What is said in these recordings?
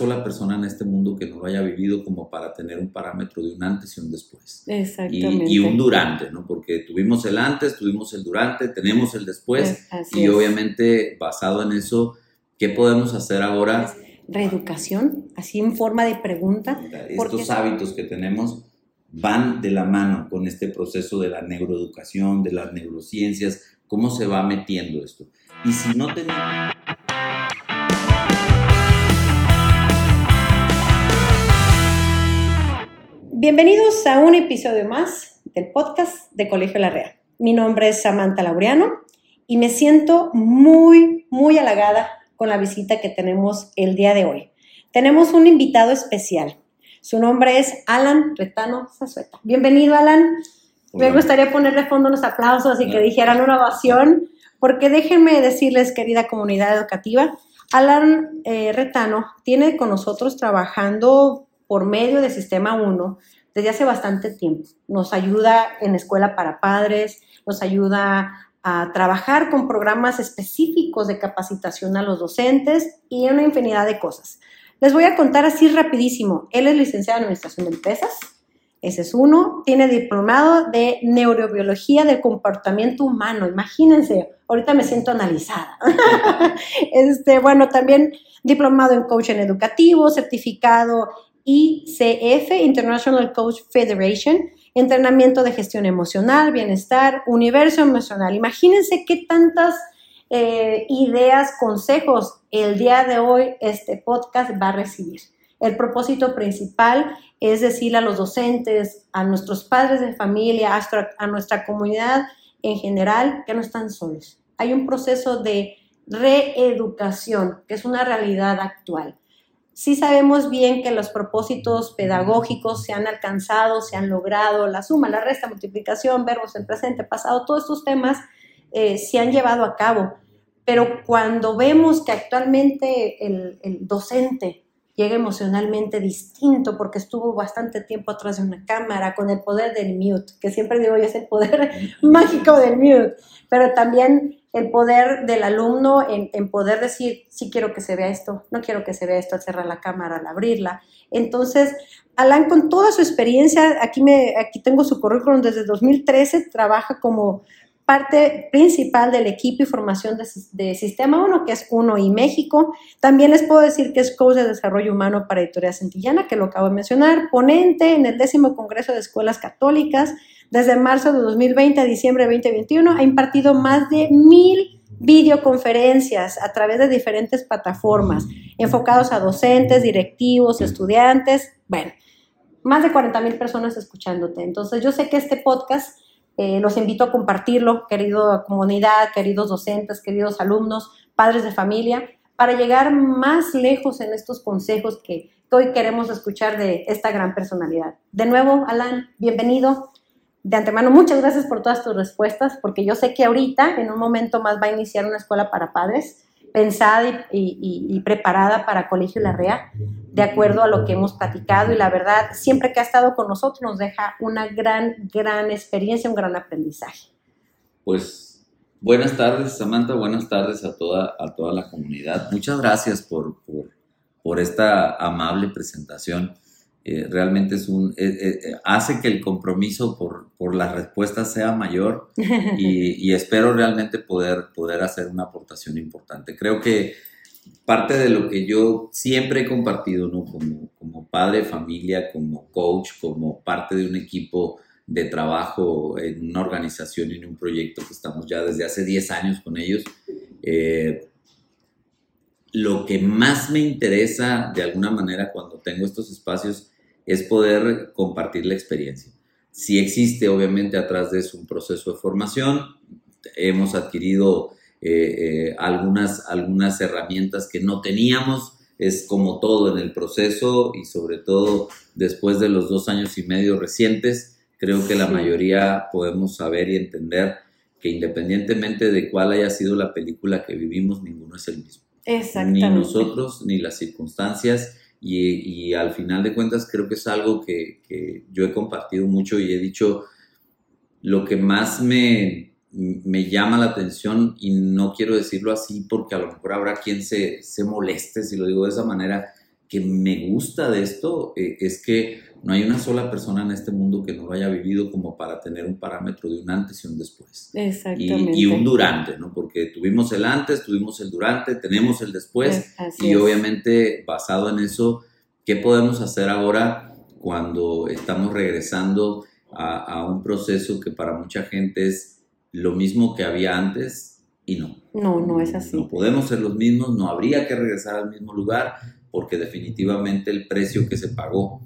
sola persona en este mundo que no lo haya vivido como para tener un parámetro de un antes y un después. Exactamente. Y, y un durante, ¿no? Porque tuvimos el antes, tuvimos el durante, tenemos el después. Así y es. obviamente basado en eso, ¿qué podemos hacer ahora? Reeducación, así en forma de pregunta. porque- Estos hábitos que tenemos van de la mano con este proceso de la neuroeducación, de las neurociencias, cómo se va metiendo esto. Y si no tenemos... Bienvenidos a un episodio más del podcast de Colegio La Real. Mi nombre es Samantha Laureano y me siento muy, muy halagada con la visita que tenemos el día de hoy. Tenemos un invitado especial. Su nombre es Alan Retano Zazueta. Bienvenido, Alan. Me gustaría ponerle fondo unos aplausos y que dijeran una ovación, porque déjenme decirles, querida comunidad educativa, Alan eh, Retano tiene con nosotros trabajando por medio de Sistema 1 desde hace bastante tiempo. Nos ayuda en escuela para padres, nos ayuda a trabajar con programas específicos de capacitación a los docentes y una infinidad de cosas. Les voy a contar así rapidísimo. Él es licenciado en Administración de Empresas, ese es uno. Tiene diplomado de Neurobiología del Comportamiento Humano. Imagínense, ahorita me siento analizada. este, bueno, también diplomado en Coaching Educativo, certificado ICF, International Coach Federation, entrenamiento de gestión emocional, bienestar, universo emocional. Imagínense qué tantas eh, ideas, consejos el día de hoy este podcast va a recibir. El propósito principal es decirle a los docentes, a nuestros padres de familia, a nuestra comunidad en general, que no están solos. Hay un proceso de reeducación, que es una realidad actual. Sí sabemos bien que los propósitos pedagógicos se han alcanzado, se han logrado, la suma, la resta, multiplicación, verbos en presente, pasado, todos estos temas eh, se han llevado a cabo. Pero cuando vemos que actualmente el, el docente llega emocionalmente distinto porque estuvo bastante tiempo atrás de una cámara con el poder del mute, que siempre digo yo es el poder mágico del mute, pero también el poder del alumno en, en, poder decir, sí quiero que se vea esto, no quiero que se vea esto al cerrar la cámara, al abrirla. Entonces, Alan, con toda su experiencia, aquí, me, aquí tengo su currículum desde 2013, trabaja como parte principal del equipo y formación de, Sistema 1, que es UNO y México. También les puedo decir que es coach de desarrollo humano para Editorial Santillana, que lo acabo de mencionar, ponente en el décimo Congreso de Escuelas Católicas. Desde marzo de 2020 a diciembre de 2021 ha impartido más de mil videoconferencias a través de diferentes plataformas, enfocados a docentes, directivos, estudiantes, bueno, más de 40 mil personas escuchándote. Entonces yo sé que este podcast eh, los invito a compartirlo, querida comunidad, queridos docentes, queridos alumnos, padres de familia, para llegar más lejos en estos consejos que hoy queremos escuchar de esta gran personalidad. De nuevo, Alan, bienvenido. De antemano, muchas gracias por todas tus respuestas, porque yo sé que ahorita, en un momento más, va a iniciar una escuela para padres, pensada y, preparada para Colegio La de acuerdo a lo que hemos platicado y la verdad, siempre que ha estado con nosotros nos deja una gran, gran experiencia, un gran aprendizaje. Pues buenas tardes, Samantha, buenas tardes a toda, a toda la comunidad. Muchas gracias por, por, por esta amable presentación. Eh, realmente es un, eh, eh, hace que el compromiso por, por las respuestas sea mayor y, y, espero realmente poder, poder hacer una aportación importante. Creo que parte de lo que yo siempre he compartido, ¿no? como, como padre de familia, como coach, como parte de un equipo de trabajo en una organización y en un proyecto que estamos ya desde hace 10 años con ellos, eh, lo que más me interesa de alguna manera cuando tengo estos espacios es poder compartir la experiencia. Si existe obviamente atrás de eso un proceso de formación, hemos adquirido eh, eh, algunas, algunas herramientas que no teníamos, es como todo en el proceso y sobre todo después de los dos años y medio recientes, creo que la mayoría podemos saber y entender que independientemente de cuál haya sido la película que vivimos, ninguno es el mismo. Exactamente. Ni nosotros, ni las circunstancias. Y, y, al final de cuentas creo que es algo que, que, yo he compartido mucho y he dicho lo que más me, me llama la atención y no quiero decirlo así porque a lo mejor habrá quien se, se moleste si lo digo de esa manera, que me gusta de esto eh, es que no hay una sola persona en este mundo que no lo haya vivido como para tener un parámetro de un antes y un después. Exactamente. Y, un durante, ¿no? Porque tuvimos el antes, tuvimos el durante, tenemos el después. y obviamente basado en eso, ¿qué podemos hacer ahora cuando estamos regresando a, a un proceso que para mucha gente es lo mismo que había antes y no? No, no es así. No podemos ser los mismos, no habría que regresar al mismo lugar porque definitivamente el precio que se pagó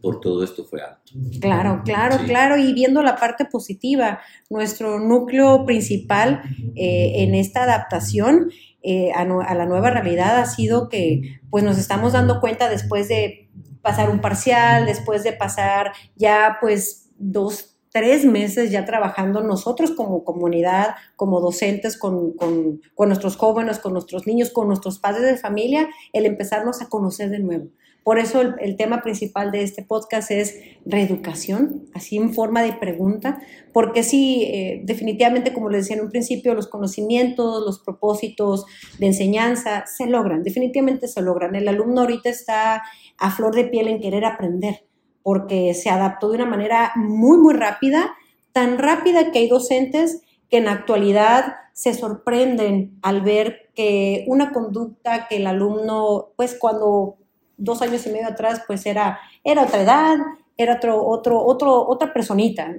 por todo esto fue alto. Claro, claro, claro. Y viendo la parte positiva, nuestro núcleo principal eh, en esta adaptación eh, a, la nueva realidad ha sido que pues nos estamos dando cuenta después de pasar un parcial, después de pasar ya pues dos, tres meses ya trabajando nosotros como comunidad, como docentes, con, con, con nuestros jóvenes, con nuestros niños, con nuestros padres de familia, el empezarnos a conocer de nuevo. Por eso el, tema principal de este podcast es reeducación, así en forma de pregunta, porque sí, eh, definitivamente, como les decía en un principio, los conocimientos, los propósitos de enseñanza se logran, definitivamente se logran. El alumno ahorita está a flor de piel en querer aprender, porque se adaptó de una manera muy, muy rápida, tan rápida que hay docentes que en actualidad se sorprenden al ver que una conducta que el alumno, pues cuando dos años y medio atrás, pues era, era otra edad, era otro, otro, otro, otra personita.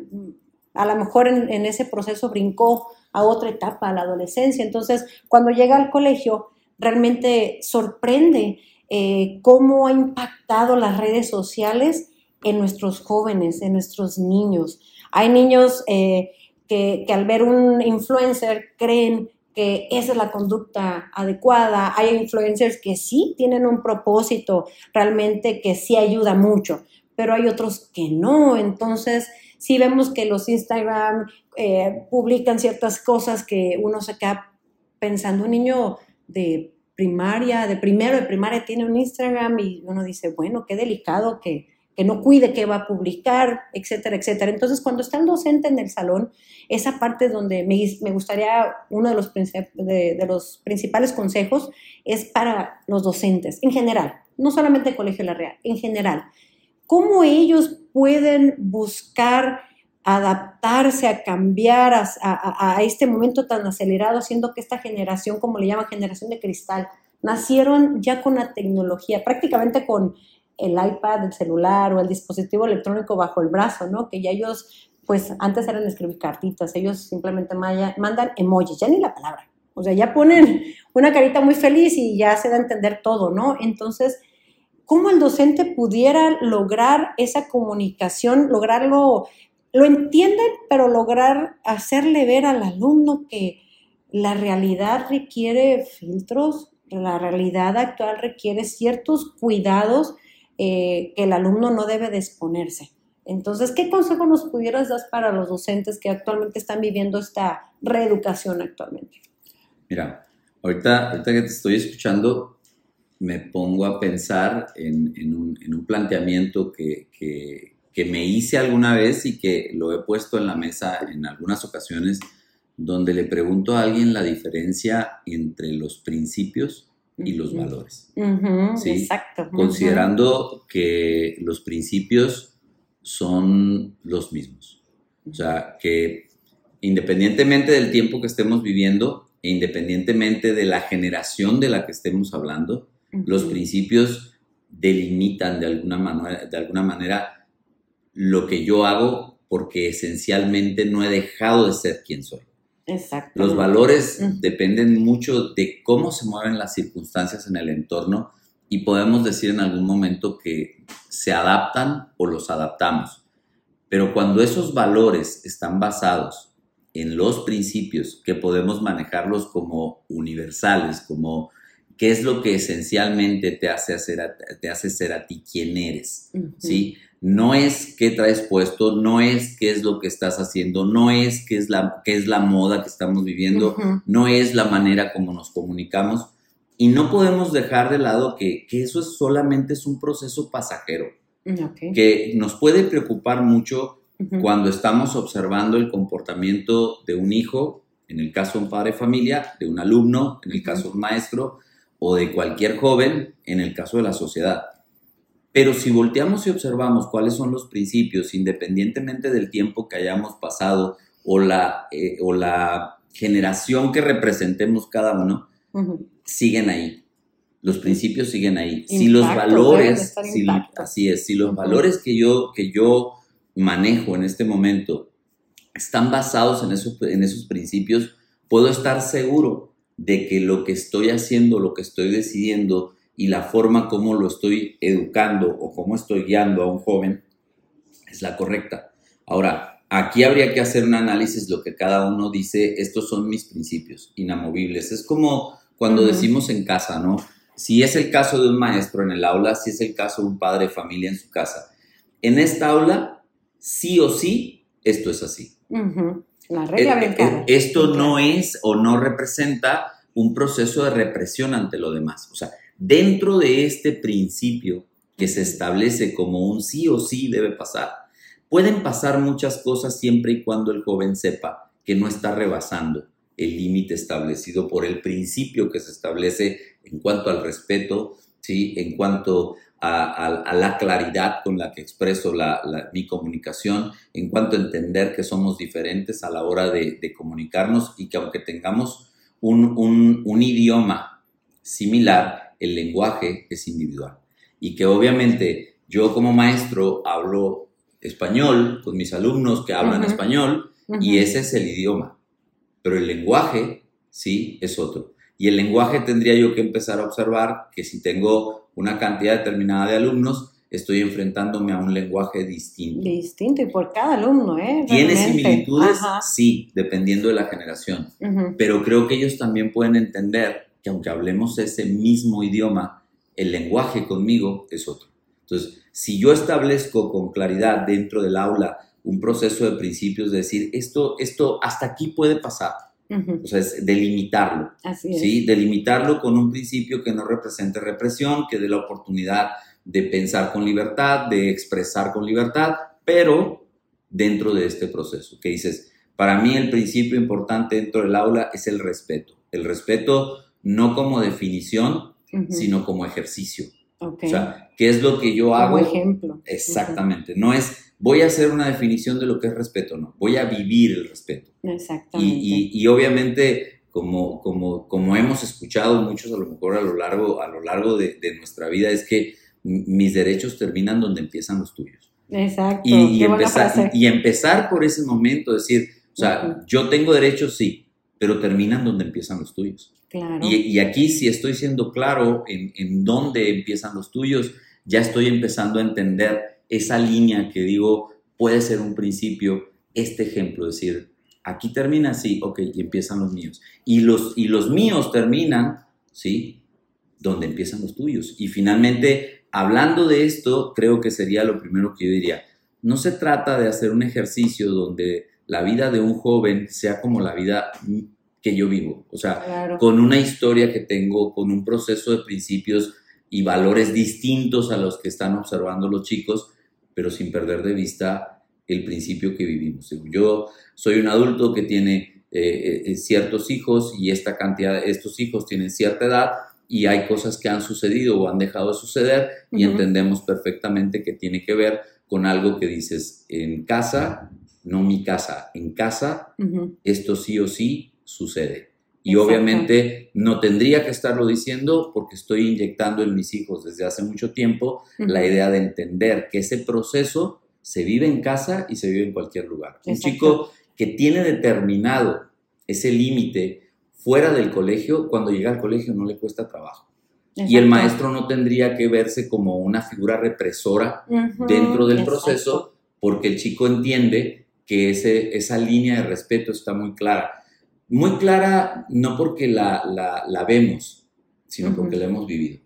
A lo mejor en, ese proceso brincó a otra etapa, a la adolescencia. Entonces, cuando llega al colegio, realmente sorprende eh, cómo ha impactado las redes sociales en nuestros jóvenes, en nuestros niños. Hay niños eh, que, que, al ver un influencer creen que esa es la conducta adecuada. Hay influencers que sí tienen un propósito realmente que sí ayuda mucho, pero hay otros que no. Entonces, sí vemos que los Instagram eh, publican ciertas cosas que uno se queda pensando, un niño de primaria, de primero de primaria tiene un Instagram y uno dice, bueno, qué delicado que que no cuide qué va a publicar, etcétera, etcétera. Entonces, cuando está el docente en el salón, esa parte donde me, gustaría, uno de los, de, los principales consejos es para los docentes en general, no solamente el Colegio La Real, en general. ¿Cómo ellos pueden buscar adaptarse, a cambiar a, a, este momento tan acelerado, siendo que esta generación, como le llaman generación de cristal, nacieron ya con la tecnología, prácticamente con el iPad, el celular o el dispositivo electrónico bajo el brazo, ¿no? Que ya ellos, pues antes eran escribir cartitas, ellos simplemente mandan emojis, ya ni la palabra. O sea, ya ponen una carita muy feliz y ya se da a entender todo, ¿no? Entonces, ¿cómo el docente pudiera lograr esa comunicación, lograrlo, lo entienden, pero lograr hacerle ver al alumno que la realidad requiere filtros, la realidad actual requiere ciertos cuidados eh, que el alumno no debe de. Entonces, ¿qué consejo nos pudieras dar para los docentes que actualmente están viviendo esta reeducación actualmente? Mira, ahorita, ahorita que te estoy escuchando, me pongo a pensar en, un, planteamiento que, que, me hice alguna vez y que lo he puesto en la mesa en algunas ocasiones, donde le pregunto a alguien la diferencia entre los principios y los valores. Exacto. Considerando que los principios son los mismos. O sea, que independientemente del tiempo que estemos viviendo e independientemente de la generación de la que estemos hablando, los principios delimitan de alguna, manera, de alguna manera lo que yo hago porque esencialmente no he dejado de ser quien soy. Los valores dependen mucho de cómo se mueven las circunstancias en el entorno y podemos decir en algún momento que se adaptan o los adaptamos. Pero cuando esos valores están basados en los principios que podemos manejarlos como universales, como qué es lo que esencialmente te hace, hacer te hace ser a ti quien eres, ¿sí? No es qué traes puesto, no es qué es lo que estás haciendo, no es qué es la, qué es la moda que estamos viviendo, no es la manera como nos comunicamos. Y no podemos dejar de lado que, eso es solamente es un proceso pasajero, que nos puede preocupar mucho cuando estamos observando el comportamiento de un hijo, en el caso de un padre de familia, de un alumno, en el caso de un maestro, o de cualquier joven en el caso de la sociedad. Pero si volteamos y observamos cuáles son los principios, independientemente del tiempo que hayamos pasado o la, eh, o la generación que representemos cada uno, siguen ahí. Los principios siguen ahí. si los valores, si, así es, si los valores que yo, que yo manejo en este momento están basados en esos, en esos principios, puedo estar seguro de que lo que estoy haciendo, lo que estoy decidiendo y la forma como lo estoy educando o cómo estoy guiando a un joven es la correcta. Ahora, aquí habría que hacer un análisis, lo que cada uno dice, estos son mis principios inamovibles. Es como cuando decimos en casa, ¿no? Si es el caso de un maestro en el aula, si es el caso de un padre de familia en su casa. En esta aula, sí o sí, esto es así. La regla eh, eh, Esto no es o no representa un proceso de represión ante lo demás. O sea, dentro de este principio que se establece como un sí o sí debe pasar, pueden pasar muchas cosas siempre y cuando el joven sepa que no está rebasando el límite establecido por el principio que se establece en cuanto al respeto, ¿sí? en cuanto a, la claridad con la que expreso mi comunicación, en cuanto a entender que somos diferentes a la hora de, comunicarnos y que aunque tengamos un, un idioma similar, el lenguaje es individual. Y que obviamente yo como maestro hablo español con mis alumnos que hablan español y ese es el idioma. Pero el lenguaje, sí, es otro. Y el lenguaje tendría yo que empezar a observar que si tengo una cantidad determinada de alumnos, estoy enfrentándome a un lenguaje distinto. Distinto, y por cada alumno, ¿eh? ¿Tiene similitudes? Sí, dependiendo de la generación. Pero creo que ellos también pueden entender que aunque hablemos ese mismo idioma, el lenguaje conmigo es otro. Entonces, si yo establezco con claridad dentro del aula un proceso de principios, de decir, esto, esto hasta aquí puede pasar, o sea, es delimitarlo. Así es. ¿sí? Delimitarlo con un principio que no represente represión, que dé la oportunidad de pensar con libertad, de expresar con libertad, pero dentro de este proceso. Que dices, para mí el principio importante dentro del aula es el respeto. El respeto no como definición, sino como ejercicio. O sea, ¿qué es lo que yo hago? Como ejemplo. Exactamente. No es voy a hacer una definición de lo que es respeto, no, voy a vivir el respeto. Exactamente. Y, obviamente, como, como, como hemos escuchado muchos a lo mejor a lo largo, a lo largo de, nuestra vida, es que mis derechos terminan donde empiezan los tuyos. Exacto. Y, empezar, y, empezar por ese momento, decir, o sea, yo tengo derechos, sí, pero terminan donde empiezan los tuyos. Claro. Y, aquí si estoy siendo claro en, en dónde empiezan los tuyos, ya estoy empezando a entender esa línea que digo puede ser un principio, este ejemplo, es decir, aquí termina así, ok, y empiezan los míos. Y los, y los míos terminan, ¿sí? Donde empiezan los tuyos. Y finalmente, hablando de esto, creo que sería lo primero que yo diría. No se trata de hacer un ejercicio donde la vida de un joven sea como la vida que yo vivo. O sea, con una historia que tengo, con un proceso de principios y valores distintos a los que están observando los chicos, pero sin perder de vista el principio que vivimos. Yo soy un adulto que tiene eh, eh, ciertos hijos y esta cantidad, estos hijos tienen cierta edad y hay cosas que han sucedido o han dejado de suceder y entendemos perfectamente que tiene que ver con algo que dices en casa, no mi casa, en casa, esto sí o sí sucede. Y obviamente no tendría que estarlo diciendo porque estoy inyectando en mis hijos desde hace mucho tiempo la idea de entender que ese proceso se vive en casa y se vive en cualquier lugar. Un chico que tiene determinado ese límite fuera del colegio, cuando llega al colegio no le cuesta trabajo. Y el maestro no tendría que verse como una figura represora dentro del proceso porque el chico entiende que ese, esa línea de respeto está muy clara muy clara, no porque la, la, vemos, sino porque la hemos vivido.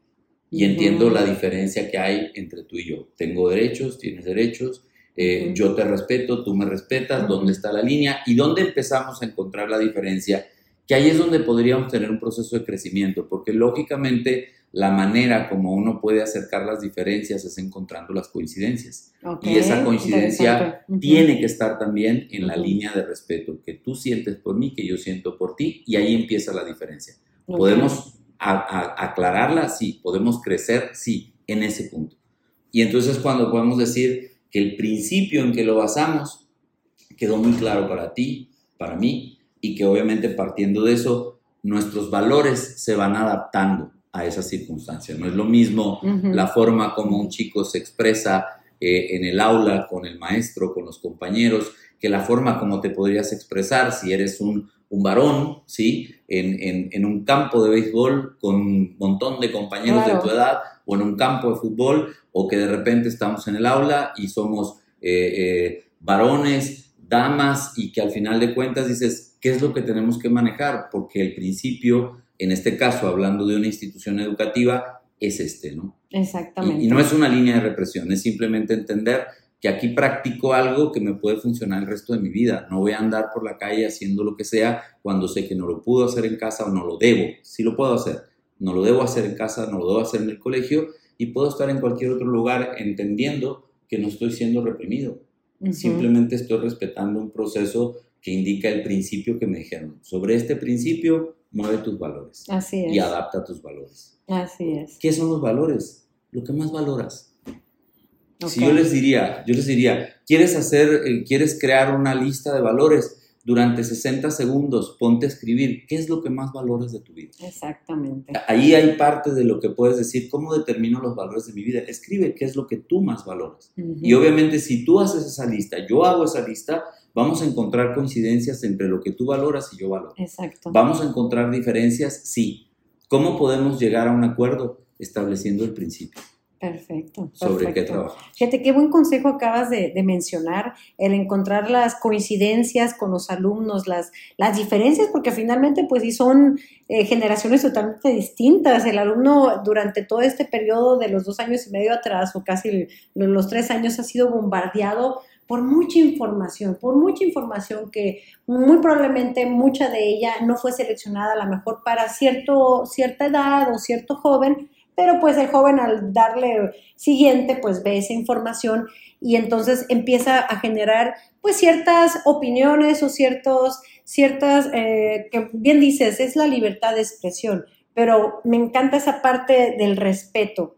Y entiendo la diferencia que hay entre tú y yo. Tengo derechos, tienes derechos, eh, yo te respeto, tú me respetas, ¿dónde está la línea? ¿Y dónde empezamos a encontrar la diferencia? Que ahí es donde podríamos tener un proceso de crecimiento, porque lógicamente la manera como uno puede acercar las diferencias es encontrando las coincidencias. y esa coincidencia tiene que estar también en la línea de respeto que tú sientes por mí, que yo siento por ti, y ahí empieza la diferencia. Podemos aclararla, sí, podemos crecer, sí, en ese punto. Y entonces cuando podemos decir que el principio en que lo basamos quedó muy claro para ti, para mí, y que obviamente partiendo de eso, nuestros valores se van adaptando a esas circunstancias. No es lo mismo la forma como un chico se expresa eh, en el aula, con el maestro, con los compañeros, que la forma como te podrías expresar si eres un, varón, ¿sí? En, un campo de béisbol con un montón de compañeros de tu edad, o en un campo de fútbol, o que de repente estamos en el aula y somos eh, eh, varones, damas, y que al final de cuentas dices, ¿qué es lo que tenemos que manejar? Porque el principio, en este caso, hablando de una institución educativa, es este, ¿no? Exactamente. Y, no es una línea de represión, es simplemente entender que aquí practico algo que me puede funcionar el resto de mi vida. No voy a andar por la calle haciendo lo que sea cuando sé que no lo puedo hacer en casa o no lo debo. Sí lo puedo hacer. No lo debo hacer en casa, no lo debo hacer en el colegio y puedo estar en cualquier otro lugar entendiendo que no estoy siendo reprimido. Simplemente estoy respetando un proceso que indica el principio que me dijeron. Sobre este principio, mueve tus valores. Así es. Y adapta tus valores. Así es. ¿Qué son los valores? Lo que más valoras. Si yo les diría, yo les diría, ¿quieres hacer, eh, quieres crear una lista de valores? Durante 60 segundos ponte a escribir qué es lo que más valoras de tu vida. Exactamente. Ahí hay parte de lo que puedes decir, ¿cómo determino los valores de mi vida? Escribe qué es lo que tú más valoras. Y obviamente si tú haces esa lista, yo hago esa lista, vamos a encontrar coincidencias entre lo que tú valoras y yo valoro. Exacto. Vamos a encontrar diferencias, sí. ¿Cómo podemos llegar a un acuerdo? Estableciendo el principio. Perfecto. Sobre qué trabajar. Fíjate, qué buen consejo acabas de, mencionar, el encontrar las coincidencias con los alumnos, las, las diferencias, porque finalmente pues sí son eh, generaciones totalmente distintas. El alumno durante todo este periodo de los dos años y medio atrás, o casi los tres años, ha sido bombardeado por mucha información, por mucha información que muy probablemente mucha de ella no fue seleccionada a lo mejor para cierto, cierta edad o cierto joven, pero pues el joven al darle siguiente, pues ve esa información y entonces empieza a generar pues ciertas opiniones o ciertos, ciertas, eh, que bien dices, es la libertad de expresión, pero me encanta esa parte del respeto,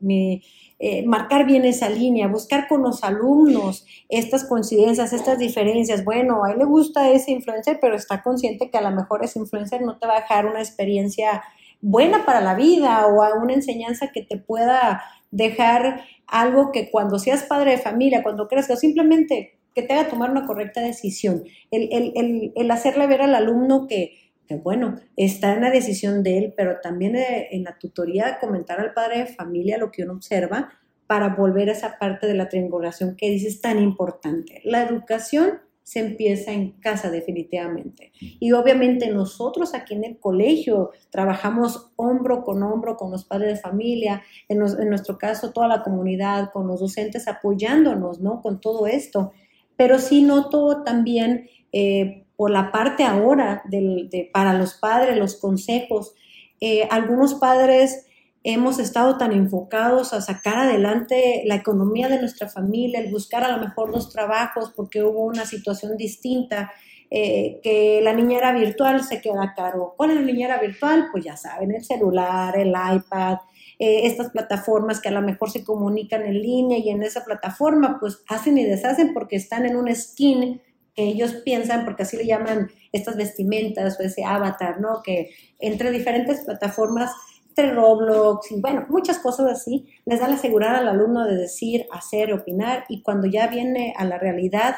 eh, marcar bien esa línea, buscar con los alumnos estas coincidencias, estas diferencias. Bueno, a él le gusta ese influencer, pero está consciente que a lo mejor ese influencer no te va a dejar una experiencia buena para la vida o a una enseñanza que te pueda dejar algo que cuando seas padre de familia, cuando crezcas, simplemente que te haga tomar una correcta decisión. El, hacerle ver al alumno que, bueno, está en la decisión de él, pero también eh, en la tutoría comentar al padre de familia lo que uno observa para volver a esa parte de la triangulación que dices tan importante. La educación se empieza en casa definitivamente. Y obviamente nosotros aquí en el colegio trabajamos hombro con hombro con los padres de familia, en, nuestro caso toda la comunidad, con los docentes apoyándonos, ¿no? Con todo esto. Pero sí noto también eh, por la parte ahora de, para los padres, los consejos, eh, algunos padres hemos estado tan enfocados a sacar adelante la economía de nuestra familia, el buscar a lo mejor dos trabajos porque hubo una situación distinta, eh, que la niñera virtual se queda caro. ¿Cuál es la niñera virtual? Pues ya saben, el celular, el iPad, eh, estas plataformas que a lo mejor se comunican en línea y en esa plataforma pues hacen y deshacen porque están en un skin que ellos piensan, porque así le llaman estas vestimentas o ese avatar, ¿no? Que entre diferentes plataformas entre Roblox y bueno, muchas cosas así, les da la seguridad al alumno de decir, hacer, opinar y cuando ya viene a la realidad,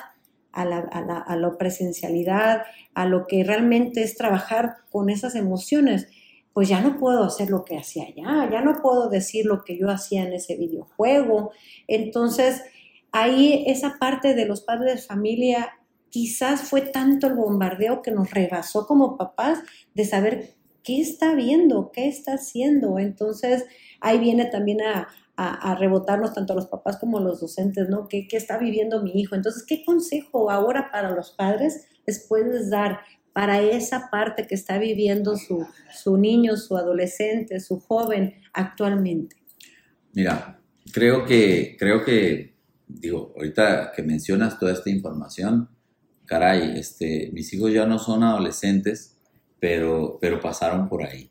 a la, a, la, presencialidad, a lo que realmente es trabajar con esas emociones, pues ya no puedo hacer lo que hacía allá, ya no puedo decir lo que yo hacía en ese videojuego. Entonces, ahí esa parte de los padres de familia quizás fue tanto el bombardeo que nos rebasó como papás de saber qué está viendo, qué está haciendo. Entonces, ahí viene también a, rebotarnos tanto los papás como los docentes, ¿no? ¿Qué, está viviendo mi hijo? Entonces, ¿qué consejo ahora para los padres les puedes dar para esa parte que está viviendo su, su niño, su adolescente, su joven actualmente? Mira, creo que, creo que, digo, ahorita que mencionas toda esta información, caray, este, mis hijos ya no son adolescentes, pero, pero pasaron por ahí.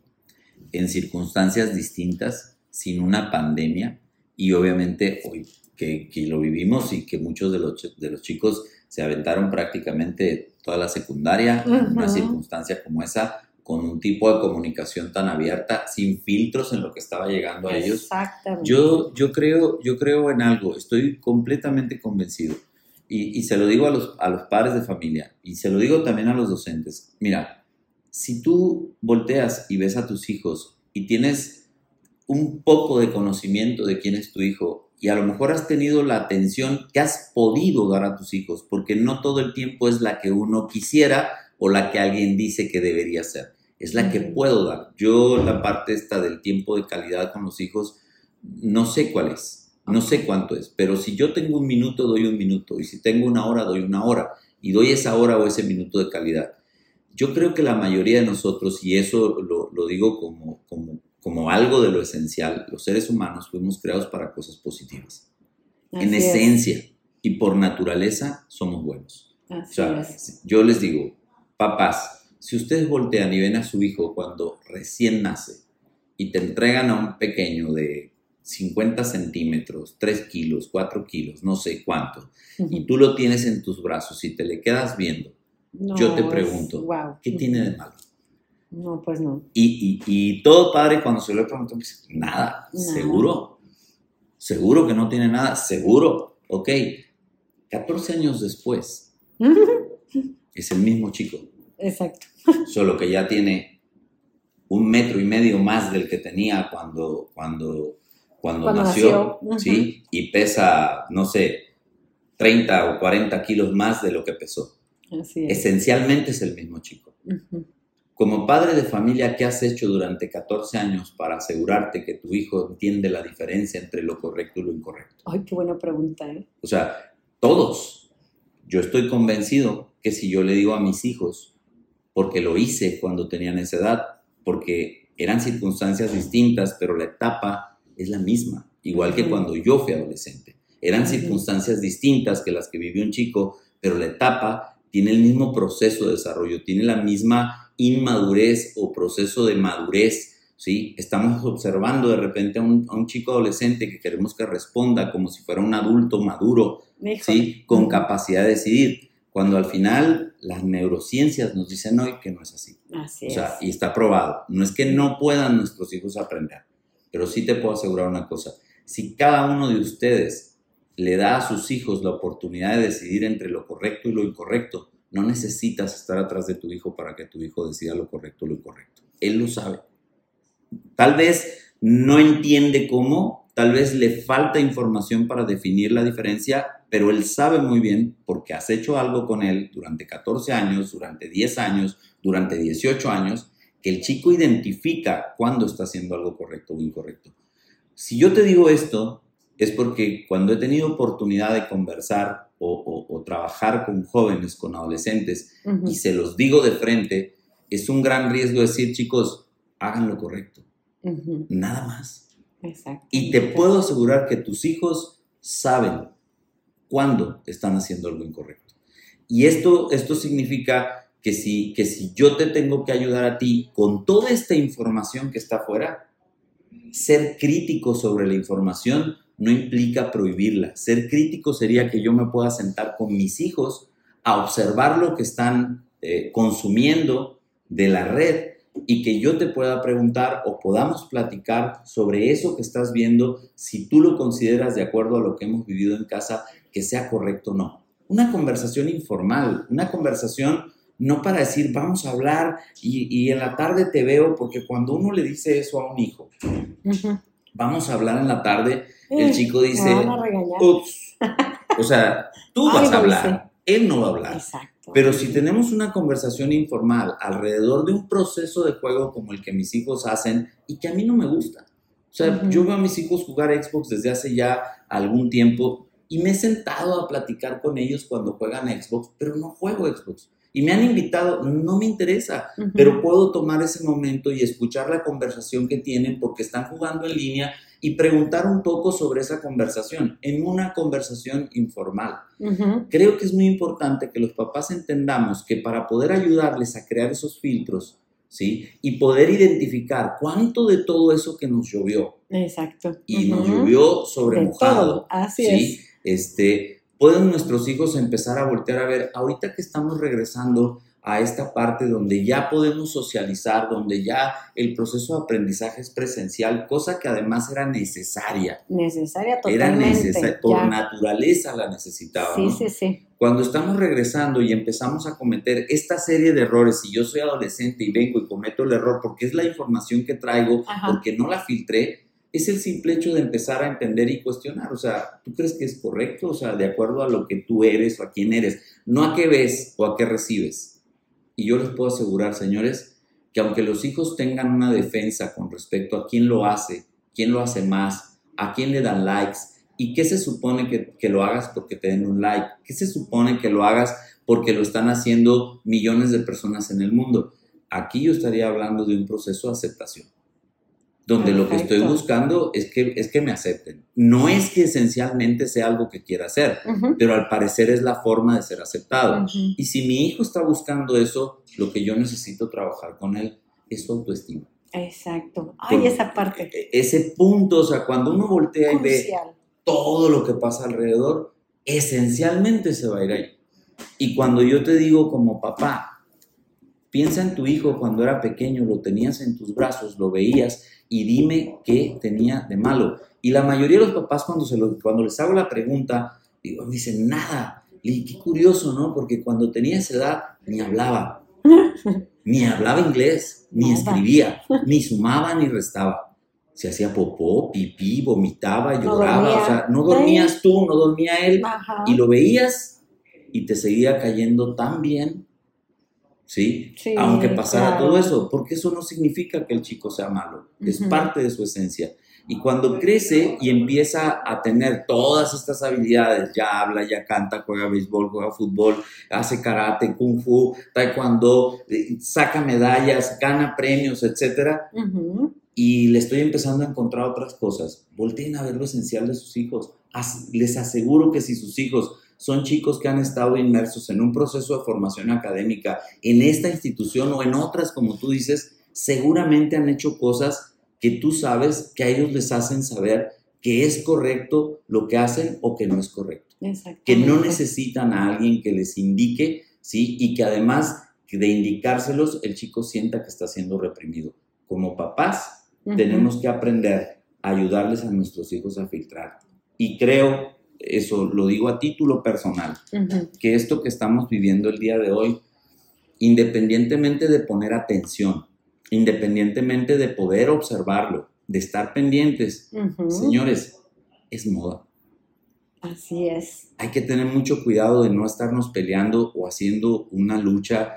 en circunstancias distintas, sin una pandemia, y obviamente hoy que, que lo vivimos y que muchos de los, de los chicos se aventaron prácticamente toda la secundaria en una circunstancia como esa, con un tipo de comunicación tan abierta, sin filtros en lo que estaba llegando a ellos. Exactamente. Yo, yo, creo, yo creo en algo, estoy completamente convencido. Y, y, se lo digo a los, a los padres de familia y se lo digo también a los docentes. Mira, si tú volteas y ves a tus hijos y tienes un poco de conocimiento de quién es tu hijo y a lo mejor has tenido la atención que has podido dar a tus hijos, porque no todo el tiempo es la que uno quisiera o la que alguien dice que debería ser, es la que puedo dar. Yo la parte esta del tiempo de calidad con los hijos, no sé cuál es, no sé cuánto es, pero si yo tengo un minuto, doy un minuto, y si tengo una hora, doy una hora, y doy esa hora o ese minuto de calidad. Yo creo que la mayoría de nosotros, y eso lo, lo digo como, como como algo de lo esencial, los seres humanos fuimos creados para cosas positivas. Así en esencia es. y por naturaleza somos buenos. Así o sea, es. yo les digo, papás, si ustedes voltean y ven a su hijo cuando recién nace y te entregan a un pequeño de 50 centímetros, 3 kilos, 4 kilos, no sé cuánto, uh -huh. y tú lo tienes en tus brazos y te le quedas viendo, no, yo te pregunto, es, wow. ¿qué tiene de malo? No, pues no. Y, y, y todo padre cuando se lo preguntó, dice, nada, nada, seguro, seguro que no tiene nada, seguro, ok. 14 años después, es el mismo chico. Exacto. Solo que ya tiene un metro y medio más del que tenía cuando, cuando, cuando, Cuando nació. ¿sí? Y pesa, no sé, 30 o 40 kilos más de lo que pesó. Así es. Esencialmente es el mismo chico. Como padre de familia, ¿qué has hecho durante 14 años para asegurarte que tu hijo entiende la diferencia entre lo correcto y lo incorrecto? Ay, qué buena pregunta, ¿eh? O sea, todos. Yo estoy convencido que si yo le digo a mis hijos, porque lo hice cuando tenían esa edad, porque eran circunstancias distintas, pero la etapa es la misma, igual que cuando yo fui adolescente. Eran circunstancias distintas que las que vivió un chico, pero la etapa tiene el mismo proceso de desarrollo, tiene la misma inmadurez o proceso de madurez, ¿sí? Estamos observando de repente a un, a un chico adolescente que queremos que responda como si fuera un adulto maduro. ¿sí? Con capacidad de decidir, cuando al final las neurociencias nos dicen hoy que no es así. Así O sea, es. y está probado. No es que no puedan nuestros hijos aprender, pero sí te puedo asegurar una cosa. Si cada uno de ustedes le da a sus hijos la oportunidad de decidir entre lo correcto y lo incorrecto, no necesitas estar atrás de tu hijo para que tu hijo decida lo correcto o lo incorrecto. Él lo sabe. Tal vez no entiende cómo, tal vez le falta información para definir la diferencia, pero él sabe muy bien porque has hecho algo con él durante 14 años, durante 10 años, durante 18 años, que el chico identifica cuándo está haciendo algo correcto o incorrecto. Si yo te digo esto, es porque cuando he tenido oportunidad de conversar o, o, o trabajar con jóvenes, con adolescentes, y se los digo de frente, es un gran riesgo decir, chicos, hagan lo correcto, nada más. Exacto. Y te puedo asegurar que tus hijos saben cuándo están haciendo algo incorrecto. Y esto, esto significa que si, que si yo te tengo que ayudar a ti con toda esta información que está afuera, ser crítico sobre la información no implica prohibirla. Ser crítico sería que yo me pueda sentar con mis hijos a observar lo que están eh, consumiendo de la red y que yo te pueda preguntar o podamos platicar sobre eso que estás viendo, si tú lo consideras de acuerdo a lo que hemos vivido en casa, que sea correcto o no. Una conversación informal, una conversación no para decir vamos a hablar y, y en la tarde te veo, porque cuando uno le dice eso a un hijo, vamos a hablar en la tarde, el chico dice, ups, o sea, tú vas a hablar, él no va a hablar. Exacto. Pero si tenemos una conversación informal alrededor de un proceso de juego como el que mis hijos hacen y que a mí no me gusta. O sea, yo veo a mis hijos jugar Xbox desde hace ya algún tiempo y me he sentado a platicar con ellos cuando juegan Xbox, pero no juego Xbox. Y me han invitado, no me interesa, Ujú. pero puedo tomar ese momento y escuchar la conversación que tienen porque están jugando en línea y preguntar un poco sobre esa conversación en una conversación informal. Ujú. Creo que es muy importante que los papás entendamos que para poder ayudarles a crear esos filtros, ¿sí? Y poder identificar cuánto de todo eso que nos llovió. Exacto. Y nos llovió sobre mojado. Así ¿sí? Este, pueden nuestros hijos empezar a voltear a ver, ahorita que estamos regresando a esta parte donde ya podemos socializar, donde ya el proceso de aprendizaje es presencial, cosa que además era necesaria. Necesaria totalmente. Era necesaria, por naturaleza la necesitábamos. Sí, sí, sí. Cuando estamos regresando y empezamos a cometer esta serie de errores, si yo soy adolescente y vengo y cometo el error porque es la información que traigo, porque no la filtré, es el simple hecho de empezar a entender y cuestionar. O sea, ¿tú crees que es correcto? O sea, de acuerdo a lo que tú eres o a quién eres, no a qué ves o a qué recibes. Y yo les puedo asegurar, señores, que aunque los hijos tengan una defensa con respecto a quién lo hace, quién lo hace más, a quién le dan likes, y qué se supone que, lo hagas porque te den un like, qué se supone que lo hagas porque lo están haciendo millones de personas en el mundo. Aquí yo estaría hablando de un proceso de aceptación donde lo que estoy buscando es que, es que me acepten. No es que esencialmente sea algo que quiera hacer, pero al parecer es la forma de ser aceptado. Y si mi hijo está buscando eso, lo que yo necesito trabajar con él es su autoestima. Exacto. Ay, esa parte. E, ese punto, o sea, cuando uno voltea y ve todo lo que pasa alrededor, esencialmente se va a ir ahí. Y cuando yo te digo como papá, piensa en tu hijo cuando era pequeño, lo tenías en tus brazos, lo veías y dime qué tenía de malo. Y la mayoría de los papás cuando, se lo, cuando les hago la pregunta, digo, dicen nada. Y qué curioso, ¿no? Porque cuando tenía esa edad ni hablaba, ni hablaba inglés, ni escribía, ni sumaba ni restaba. Se hacía popó, pipí, vomitaba, lloraba. o sea, no dormías tú, no dormía él. Y lo veías y te seguía cayendo tan bien ¿sí? Aunque pasara todo eso, porque eso no significa que el chico sea malo, es parte de su esencia. Y cuando crece y empieza a tener todas estas habilidades, ya habla, ya canta, juega béisbol, juega fútbol, hace karate, kung fu, taekwondo, eh, saca medallas, gana premios, etc. Y le estoy empezando a encontrar otras cosas. Volteen a ver lo esencial de sus hijos. Les aseguro que si sus hijos son chicos que han estado inmersos en un proceso de formación académica en esta institución o en otras, como tú dices, seguramente han hecho cosas que tú sabes que a ellos les hacen saber que es correcto lo que hacen o que no es correcto. Que no necesitan a alguien que les indique, ¿sí? Y que además de indicárselos, el chico sienta que está siendo reprimido. Como papás, tenemos que aprender a ayudarles a nuestros hijos a filtrar. Y creo eso lo digo a título personal, que esto que estamos viviendo el día de hoy, independientemente de poner atención, independientemente de poder observarlo, de estar pendientes, señores, es moda. Así es. Hay que tener mucho cuidado de no estarnos peleando o haciendo una lucha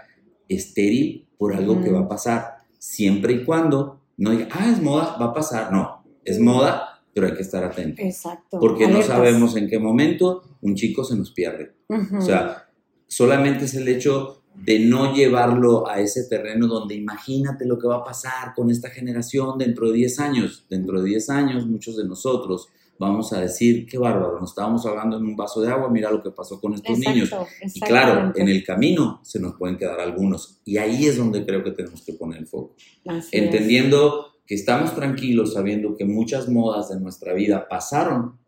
estéril por algo que va a pasar, siempre y cuando no diga, ah, es moda, va a pasar. No, es moda, pero hay que estar atento. Exacto. Porque no sabemos en qué momento un chico se nos pierde. O sea, solamente es el hecho de no llevarlo a ese terreno donde imagínate lo que va a pasar con esta generación dentro de 10 años. Dentro de 10 años muchos de nosotros vamos a decir, qué bárbaro, nos estábamos hablando en un vaso de agua, mira lo que pasó con estos niños. Y claro, en el camino se nos pueden quedar algunos. Y ahí es donde creo que tenemos que poner el foco. Entendiendo que estamos tranquilos sabiendo que muchas modas de nuestra vida pasaron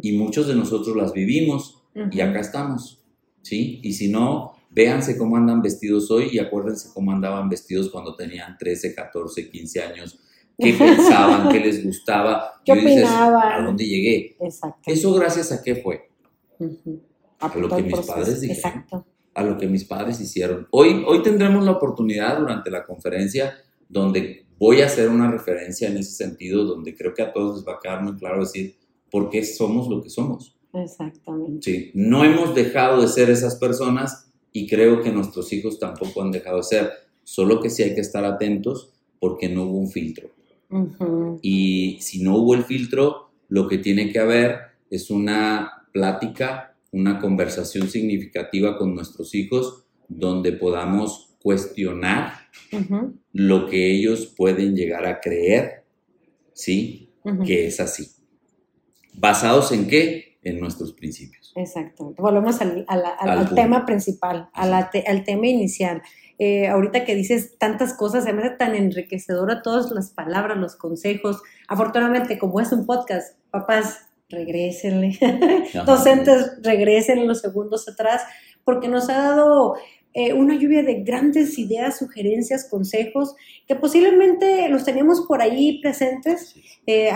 y muchos de nosotros las vivimos y acá estamos, ¿sí? Y si no, véanse cómo andan vestidos hoy y acuérdense cómo andaban vestidos cuando tenían 13, 14, 15 años, qué pensaban, qué les gustaba. ¿Qué opinaban? ¿A dónde llegué? Exacto. ¿Eso gracias a qué fue? A, lo que mis padres dijeron. Exacto. A lo que mis padres hicieron. Hoy, hoy tendremos la oportunidad durante la conferencia donde voy a hacer una referencia en ese sentido donde creo que a todos les va a quedar muy claro decir por qué somos lo que somos. Exactamente. Sí, no hemos dejado de ser esas personas y creo que nuestros hijos tampoco han dejado de ser, solo que sí hay que estar atentos porque no hubo un filtro. Y si no hubo el filtro, lo que tiene que haber es una plática, una conversación significativa con nuestros hijos donde podamos cuestionar lo que ellos pueden llegar a creer, ¿sí? Que es así. ¿Basados en qué? en nuestros principios. Exacto. Volvemos al, tema principal, al tema inicial. Eh, ahorita que dices tantas cosas, se me hace tan enriquecedora todas las palabras, los consejos. Afortunadamente, como es un podcast, papás, regrésenle. Docentes, regresen los segundos atrás, porque nos ha dado eh, una lluvia de grandes ideas, sugerencias, consejos, que posiblemente los teníamos por ahí presentes, eh,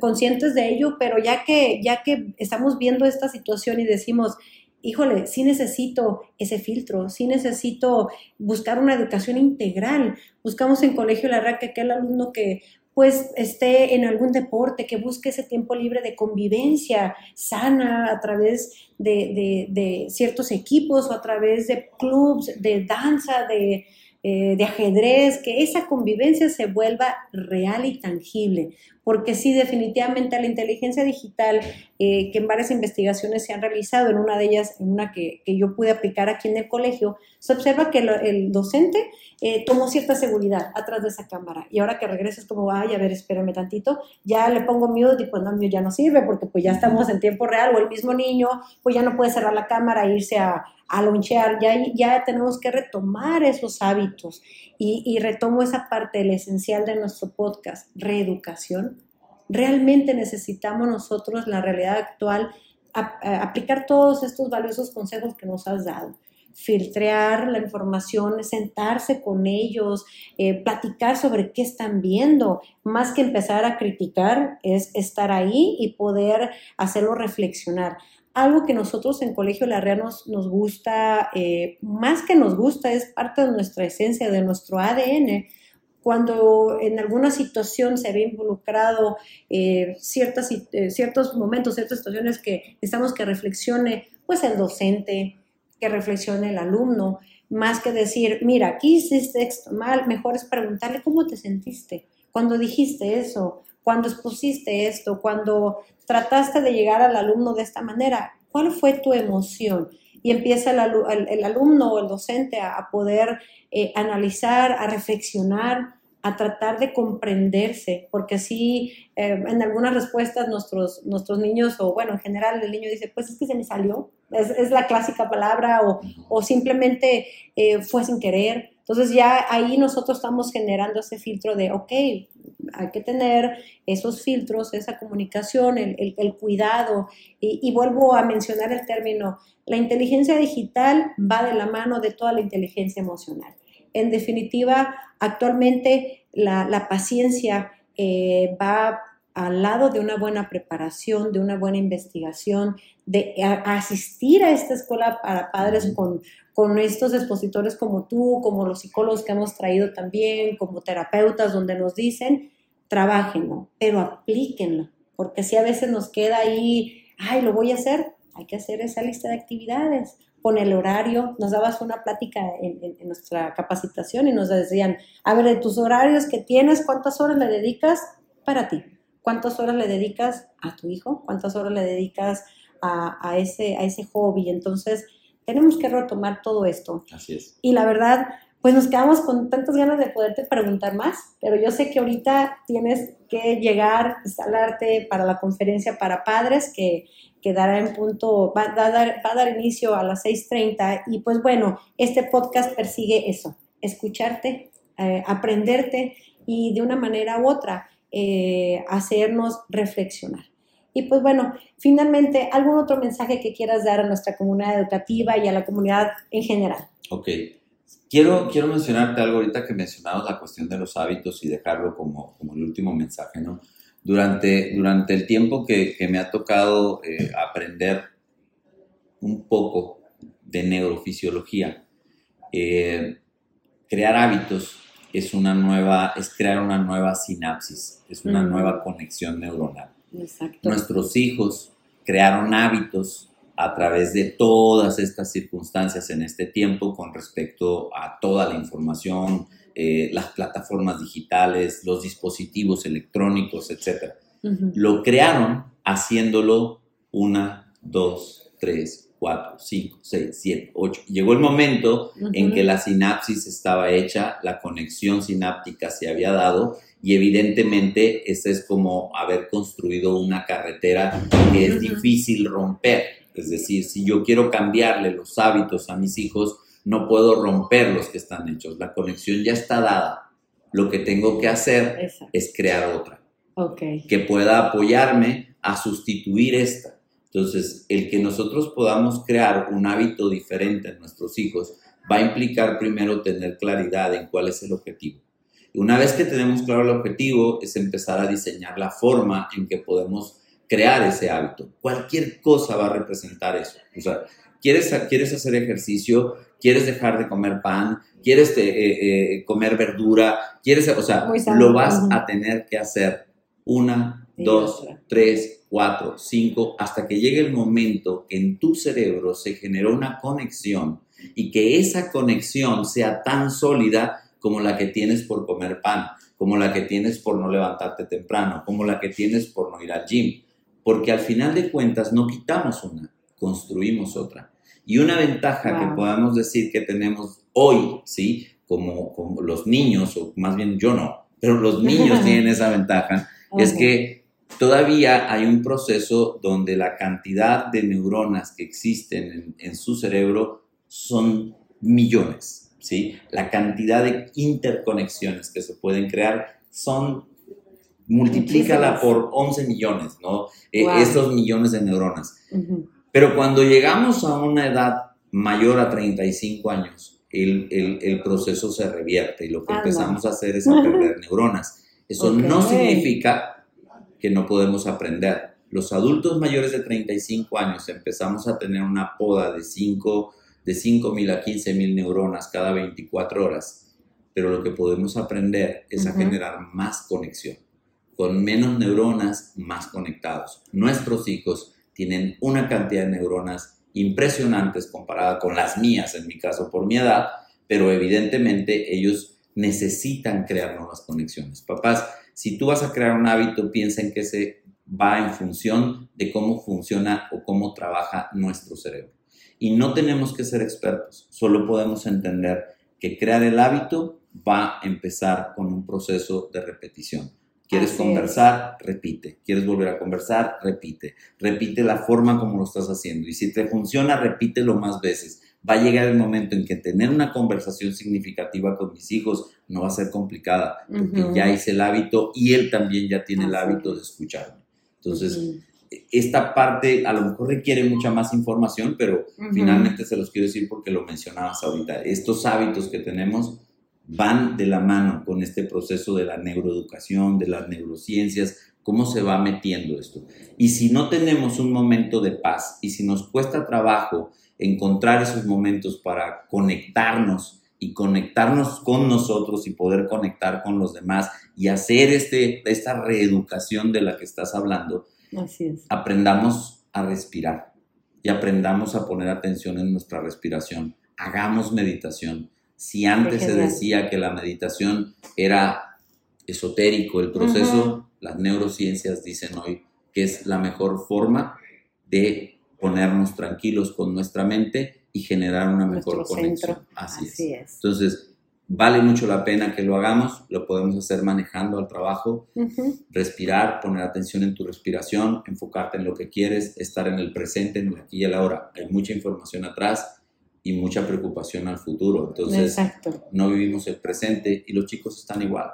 conscientes de ello, pero ya que, ya que estamos viendo esta situación y decimos, híjole, sí necesito ese filtro, sí necesito buscar una educación integral. Buscamos en Colegio La Raca aquel alumno que pues esté en algún deporte, que busque ese tiempo libre de convivencia sana a través de, de, ciertos equipos o a través de clubs de danza, de, eh, de ajedrez, que esa convivencia se vuelva real y tangible porque sí, definitivamente la inteligencia digital, eh, que en varias investigaciones se han realizado, en una de ellas, en una que, yo pude aplicar aquí en el colegio, se observa que el docente eh, tomó cierta seguridad atrás de esa cámara. Y ahora que regresas como, ay, a ver, espérame tantito, ya le pongo mute y pues no, mute ya no sirve porque pues ya estamos en tiempo real o el mismo niño pues ya no puede cerrar la cámara e irse a, a lonchear. Ya, ya tenemos que retomar esos hábitos y, y retomo esa parte, el esencial de nuestro podcast, reeducación. Realmente necesitamos nosotros, la realidad actual, aplicar todos estos valiosos consejos que nos has dado filtrar la información, sentarse con ellos, eh, platicar sobre qué están viendo, más que empezar a criticar, es estar ahí y poder hacerlo reflexionar. Algo que nosotros en Colegio La nos, nos gusta, eh, más que nos gusta, es parte de nuestra esencia, de nuestro ADN, cuando en alguna situación se ve involucrado eh, ciertas, ciertos momentos, ciertas situaciones que necesitamos que reflexione, pues el docente, que reflexione el alumno, más que decir, mira, aquí hiciste esto mal, mejor es preguntarle cómo te sentiste, cuando dijiste eso, cuando expusiste esto, cuando trataste de llegar al alumno de esta manera, ¿cuál fue tu emoción? Y empieza el, alumno o el docente a, poder eh, analizar, a reflexionar, a tratar de comprenderse, porque así eh, en algunas respuestas nuestros, nuestros niños, o bueno, en general el niño dice, pues es que se me salió, es, la clásica palabra, o, simplemente eh, fue sin querer. Entonces ya ahí nosotros estamos generando ese filtro de, ok, hay que tener esos filtros, esa comunicación, el, el, cuidado. Y, y, vuelvo a mencionar el término, la inteligencia digital va de la mano de toda la inteligencia emocional. En definitiva, actualmente la, paciencia eh, va al lado de una buena preparación, de una buena investigación, de asistir a esta escuela para padres con, con estos expositores como tú, como los psicólogos que hemos traído también, como terapeutas, donde nos dicen, trabajenlo, pero aplíquenlo, porque si a veces nos queda ahí, ay, lo voy a hacer, hay que hacer esa lista de actividades, con el horario, nos dabas una plática en, nuestra capacitación y nos decían, a ver, de tus horarios que tienes, ¿cuántas horas le dedicas para ti? ¿Cuántas horas le dedicas a tu hijo? ¿Cuántas horas le dedicas a, ese, a ese hobby? Entonces, tenemos que retomar todo esto. Así es. Y la verdad, pues nos quedamos con tantas ganas de poderte preguntar más, pero yo sé que ahorita tienes que llegar, instalarte para la conferencia para padres que que dará en punto, va, a dar, va a dar inicio a las 6.30 y pues bueno, este podcast persigue eso, escucharte, eh, aprenderte y de una manera u otra eh, hacernos reflexionar. Y pues bueno, finalmente, ¿algún otro mensaje que quieras dar a nuestra comunidad educativa y a la comunidad en general? Ok. Quiero, quiero mencionarte algo ahorita que mencionabas la cuestión de los hábitos y dejarlo como, como el último mensaje, ¿no? durante, durante el tiempo que, me ha tocado eh, aprender un poco de neurofisiología, eh, crear hábitos es una nueva, es crear una nueva sinapsis, es una nueva conexión neuronal. Nuestros hijos crearon hábitos a través de todas estas circunstancias en este tiempo con respecto a toda la información, eh, las plataformas digitales, los dispositivos electrónicos, etc. Lo crearon haciéndolo una, dos, tres, 4, 5, 6, 7, 8. Llegó el momento en que la sinapsis estaba hecha, la conexión sináptica se había dado y evidentemente ese es como haber construido una carretera que es difícil romper. Es decir, si yo quiero cambiarle los hábitos a mis hijos, no puedo romper los que están hechos. La conexión ya está dada. Lo que tengo que hacer es crear otra. Que pueda apoyarme a sustituir esta. Entonces, el que nosotros podamos crear un hábito diferente en nuestros hijos va a implicar primero tener claridad en cuál es el objetivo. Y una vez que tenemos claro el objetivo, es empezar a diseñar la forma en que podemos crear ese hábito. Cualquier cosa va a representar eso. O sea, quieres, quieres hacer ejercicio, quieres dejar de comer pan, quieres eh, eh, comer verdura, quieres, o sea, lo vas a tener que hacer una, dos, tres, cuatro, cinco, hasta que llegue el momento que en tu cerebro se generó una conexión y que esa conexión sea tan sólida como la que tienes por comer pan, como la que tienes por no levantarte temprano, como la que tienes por no ir al gym. Porque al final de cuentas no quitamos una, construimos otra. Y una ventaja que podemos decir que tenemos hoy, ¿sí? Como, como, los niños, o más bien yo no, pero los niños tienen esa ventaja, es que todavía hay un proceso donde la cantidad de neuronas que existen en, su cerebro son millones, ¿sí? La cantidad de interconexiones que se pueden crear son, multiplícala por 11 millones, ¿no? E, esos millones de neuronas. Pero cuando llegamos a una edad mayor a 35 años, el, el, proceso se revierte y lo que empezamos a hacer es a perder neuronas. Eso no significa que no podemos aprender. Los adultos mayores de 35 años empezamos a tener una poda de 5 de mil a 15 mil neuronas cada 24 horas, pero lo que podemos aprender es a generar más conexión. Con menos neuronas, más conectados. Nuestros hijos tienen una cantidad de neuronas impresionantes comparada con las mías, en mi caso por mi edad, pero evidentemente ellos necesitan crear nuevas conexiones. Papás, si tú vas a crear un hábito, piensa en que se va en función de cómo funciona o cómo trabaja nuestro cerebro. Y no tenemos que ser expertos, solo podemos entender que crear el hábito va a empezar con un proceso de repetición. ¿Quieres conversar? Repite. ¿Quieres volver a conversar? Repite. Repite la forma como lo estás haciendo. Y si te funciona, repítelo más veces va a llegar el momento en que tener una conversación significativa con mis hijos no va a ser complicada, porque ya hice el hábito y él también ya tiene el hábito de escucharme. Entonces, esta parte a lo mejor requiere mucha más información, pero finalmente se los quiero decir porque lo mencionabas ahorita. Estos hábitos que tenemos van de la mano con este proceso de la neuroeducación, de las neurociencias, cómo se va metiendo esto. Y si no tenemos un momento de paz y si nos cuesta trabajo encontrar esos momentos para conectarnos y conectarnos con nosotros y poder conectar con los demás y hacer este, esta reeducación de la que estás hablando, aprendamos a respirar y aprendamos a poner atención en nuestra respiración. Hagamos meditación. Si antes se decía que la meditación era esotérico el proceso, las neurociencias dicen hoy que es la mejor forma de ponernos tranquilos con nuestra mente y generar una mejor conexión. Así, es. Entonces, vale mucho la pena que lo hagamos, lo podemos hacer manejando al trabajo, respirar, poner atención en tu respiración, enfocarte en lo que quieres, estar en el presente, en el aquí y el ahora. Hay mucha información atrás y mucha preocupación al futuro. Entonces, no vivimos el presente y los chicos están igual.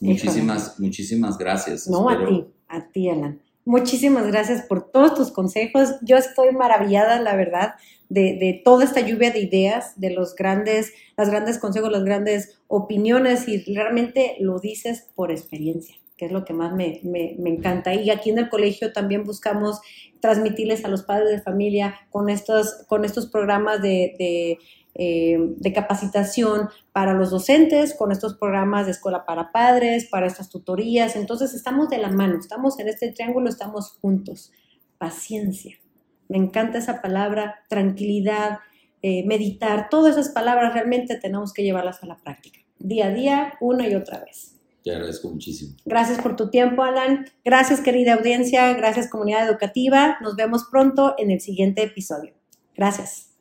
Muchísimas, muchísimas gracias. No, a ti, a ti, Alan. Muchísimas gracias por todos tus consejos. Yo estoy maravillada, la verdad, de, toda esta lluvia de ideas, de los grandes, las grandes consejos, las grandes opiniones y realmente lo dices por experiencia, que es lo que más me, encanta. Y aquí en el colegio también buscamos transmitirles a los padres de familia con estos, con estos programas de eh, de capacitación para los docentes, con estos programas de escuela para padres, para estas tutorías. Entonces estamos de la mano, estamos en este triángulo, estamos juntos. Paciencia. Me encanta esa palabra, tranquilidad, eh, meditar, todas esas palabras realmente tenemos que llevarlas a la práctica, día a día, una y otra vez. Te agradezco muchísimo. Gracias por tu tiempo, Alan. Gracias, querida audiencia. Gracias, comunidad educativa. Nos vemos pronto en el siguiente episodio. Gracias.